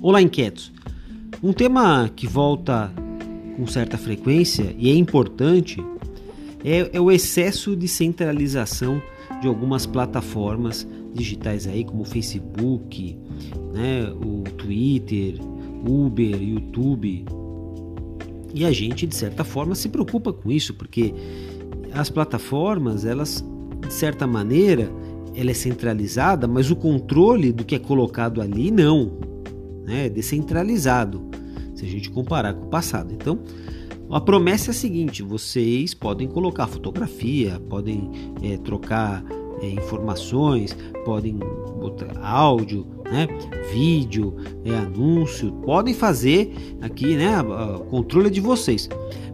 Olá, inquietos. Um tema que volta com certa frequência e é importante é, é o excesso de centralização de algumas plataformas digitais aí, como Facebook, né, o Twitter, Uber, YouTube. E a gente, de certa forma, se preocupa com isso, porque as plataformas, elas, de certa maneira, ela é centralizada, mas o controle do que é colocado ali não, né, descentralizado, se a gente comparar com o passado. Então, a promessa é a seguinte: vocês podem colocar fotografia, podem é, trocar é, informações, podem botar áudio, né, vídeo, é, anúncio, podem fazer aqui, né, o controle de vocês.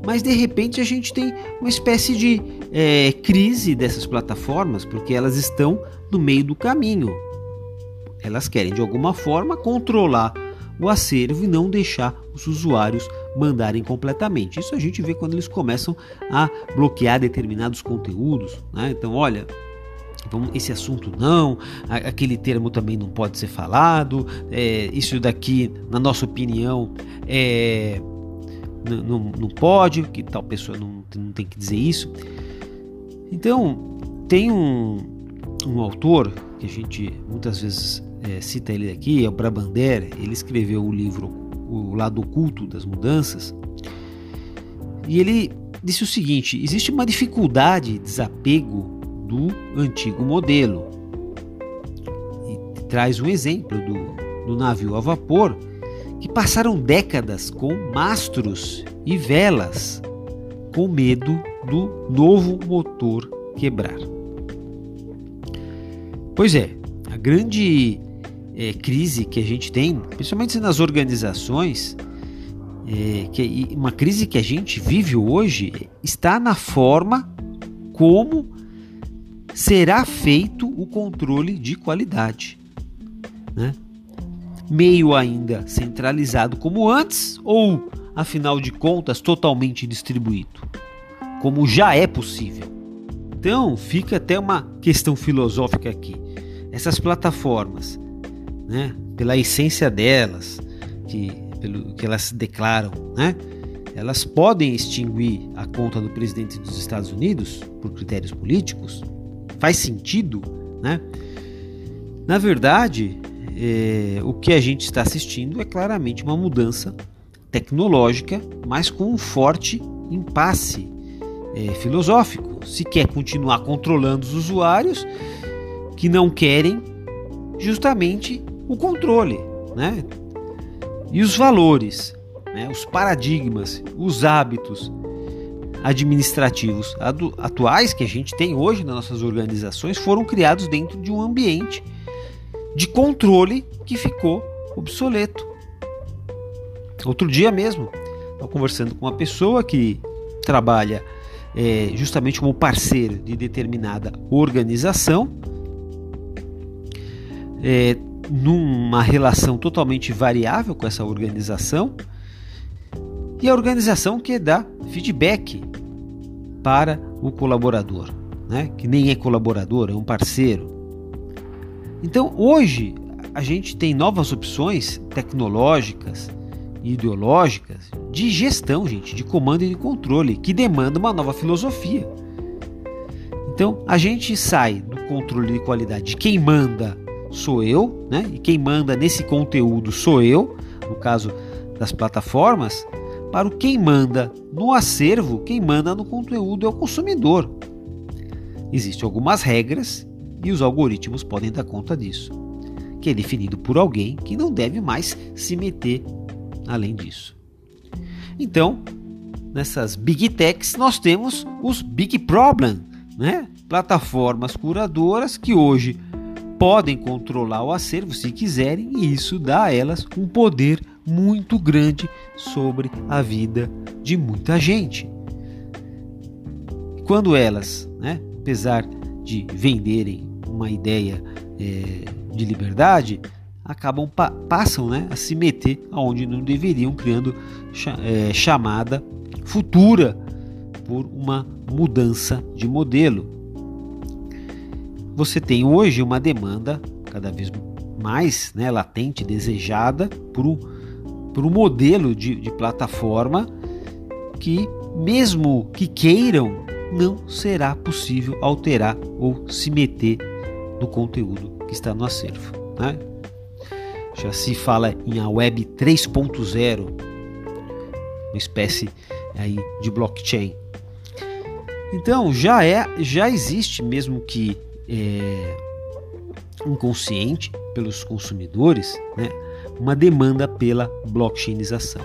Mas de repente a gente tem uma espécie de é, crise dessas plataformas porque elas estão no meio do caminho. Elas querem de alguma forma controlar o acervo e não deixar os usuários mandarem completamente. Isso a gente vê quando eles começam a bloquear determinados conteúdos. Né? Então, olha, esse assunto não, aquele termo também não pode ser falado, é, isso daqui, na nossa opinião, é, não, não pode, que tal pessoa não, não tem que dizer isso. Então, tem um, um autor que a gente muitas vezes é, cita ele aqui, é o Brabander, ele escreveu o livro O Lado Oculto das Mudanças, e ele disse o seguinte: existe uma dificuldade de desapego do antigo modelo. E traz um exemplo do, do navio a vapor que passaram décadas com mastros e velas, com medo do novo motor quebrar. Pois é, a grande é, crise que a gente tem, principalmente nas organizações, é, que uma crise que a gente vive hoje está na forma como será feito o controle de qualidade, né? Meio ainda centralizado como antes ou, afinal de contas, totalmente distribuído, como já é possível. Então, fica até uma questão filosófica aqui. Essas plataformas né? Pela essência delas, que, pelo que elas declaram, né? Elas podem extinguir a conta do presidente dos Estados Unidos por critérios políticos? Faz sentido, né? Na verdade, é, o que a gente está assistindo é claramente uma mudança tecnológica, mas com um forte impasse é, filosófico. Se quer continuar controlando os usuários que não querem justamente o controle, né? E os valores, né? os paradigmas, os hábitos administrativos atuais que a gente tem hoje nas nossas organizações foram criados dentro de um ambiente de controle que ficou obsoleto. Outro dia mesmo, estava conversando com uma pessoa que trabalha é, justamente como parceiro de determinada organização. É, numa relação totalmente variável com essa organização e a organização que dá feedback para o colaborador, né? que nem é colaborador, é um parceiro. Então hoje a gente tem novas opções tecnológicas e ideológicas de gestão, gente, de comando e de controle, que demanda uma nova filosofia. Então a gente sai do controle de qualidade de quem manda sou eu, né? E quem manda nesse conteúdo sou eu, no caso das plataformas, para o quem manda no acervo, quem manda no conteúdo é o consumidor. Existem algumas regras e os algoritmos podem dar conta disso, que é definido por alguém que não deve mais se meter além disso. Então, nessas big techs nós temos os big problem, né? Plataformas curadoras que hoje podem controlar o acervo se quiserem, e isso dá a elas um poder muito grande sobre a vida de muita gente. Quando elas, né, apesar de venderem uma ideia é, de liberdade, acabam pa passam né, a se meter aonde não deveriam, criando é, chamada futura por uma mudança de modelo você tem hoje uma demanda cada vez mais né, latente, desejada por um, modelo de, de plataforma que, mesmo que queiram, não será possível alterar ou se meter no conteúdo que está no acervo. Né? Já se fala em a Web 3.0, uma espécie aí de blockchain. Então já é, já existe mesmo que é, inconsciente pelos consumidores, né, uma demanda pela blockchainização.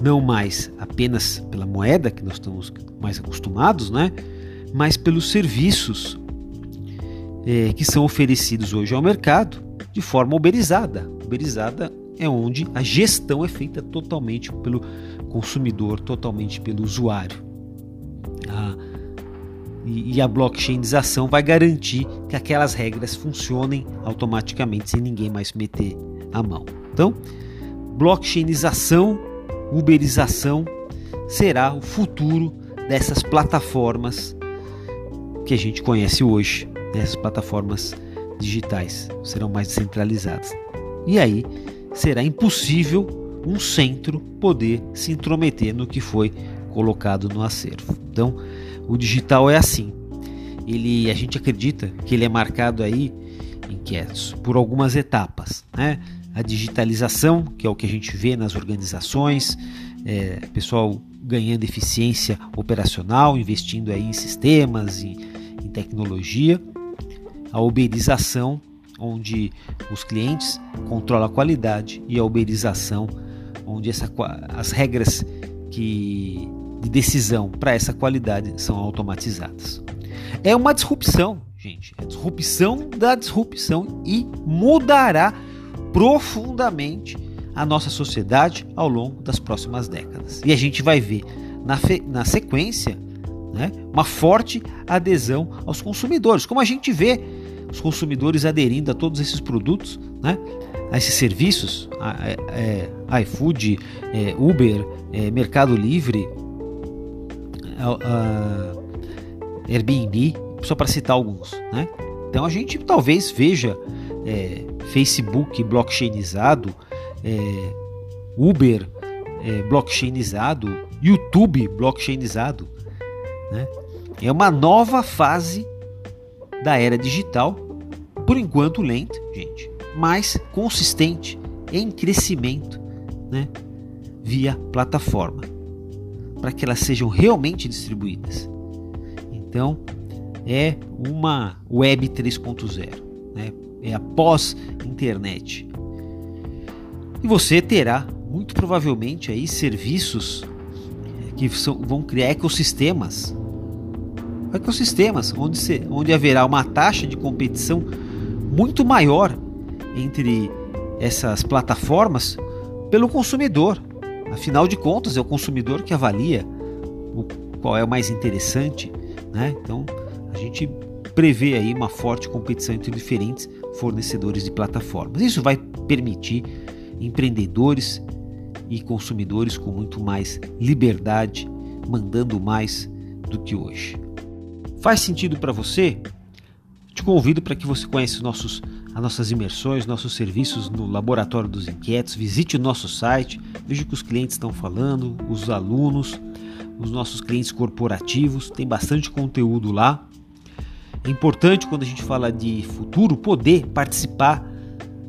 Não mais apenas pela moeda que nós estamos mais acostumados, né, mas pelos serviços é, que são oferecidos hoje ao mercado de forma uberizada. Uberizada é onde a gestão é feita totalmente pelo consumidor, totalmente pelo usuário. Ah, e, e a blockchainização vai garantir que aquelas regras funcionem automaticamente sem ninguém mais meter a mão. Então, blockchainização, uberização será o futuro dessas plataformas que a gente conhece hoje, dessas plataformas digitais, serão mais descentralizadas. E aí será impossível um centro poder se intrometer no que foi colocado no acervo. Então, o digital é assim. Ele, a gente acredita que ele é marcado aí inquietos por algumas etapas, né? A digitalização, que é o que a gente vê nas organizações, é, pessoal ganhando eficiência operacional, investindo aí em sistemas, em, em tecnologia. A uberização, onde os clientes controlam a qualidade, e a uberização, onde essa, as regras que de decisão para essa qualidade são automatizadas. É uma disrupção, gente, é disrupção da disrupção e mudará profundamente a nossa sociedade ao longo das próximas décadas. E a gente vai ver na, na sequência né, uma forte adesão aos consumidores, como a gente vê os consumidores aderindo a todos esses produtos, né, a esses serviços, a, a, a iFood, é, Uber, é, Mercado Livre, Airbnb, só para citar alguns. Né? Então a gente talvez veja é, Facebook blockchainizado, é, Uber é, blockchainizado, YouTube blockchainizado. Né? É uma nova fase da era digital, por enquanto lenta, gente, mas consistente em crescimento né? via plataforma para que elas sejam realmente distribuídas. Então, é uma web 3.0, né? é a pós-internet. E você terá muito provavelmente aí serviços que são, vão criar ecossistemas, ecossistemas onde, se, onde haverá uma taxa de competição muito maior entre essas plataformas pelo consumidor. Afinal de contas, é o consumidor que avalia o, qual é o mais interessante, né? Então, a gente prevê aí uma forte competição entre diferentes fornecedores de plataformas. Isso vai permitir empreendedores e consumidores com muito mais liberdade, mandando mais do que hoje. Faz sentido para você? Te convido para que você conheça nossos, as nossas imersões, nossos serviços no Laboratório dos Inquietos. Visite o nosso site, veja o que os clientes estão falando, os alunos, os nossos clientes corporativos. Tem bastante conteúdo lá. É importante quando a gente fala de futuro poder participar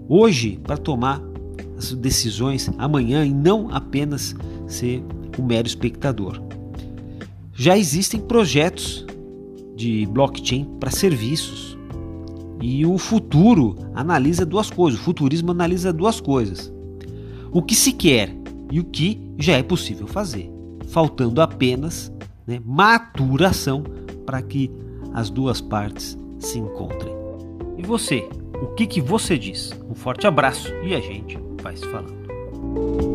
hoje para tomar as decisões amanhã e não apenas ser um mero espectador. Já existem projetos de blockchain para serviços. E o futuro analisa duas coisas, o futurismo analisa duas coisas: o que se quer e o que já é possível fazer, faltando apenas né, maturação para que as duas partes se encontrem. E você, o que, que você diz? Um forte abraço e a gente vai se falando.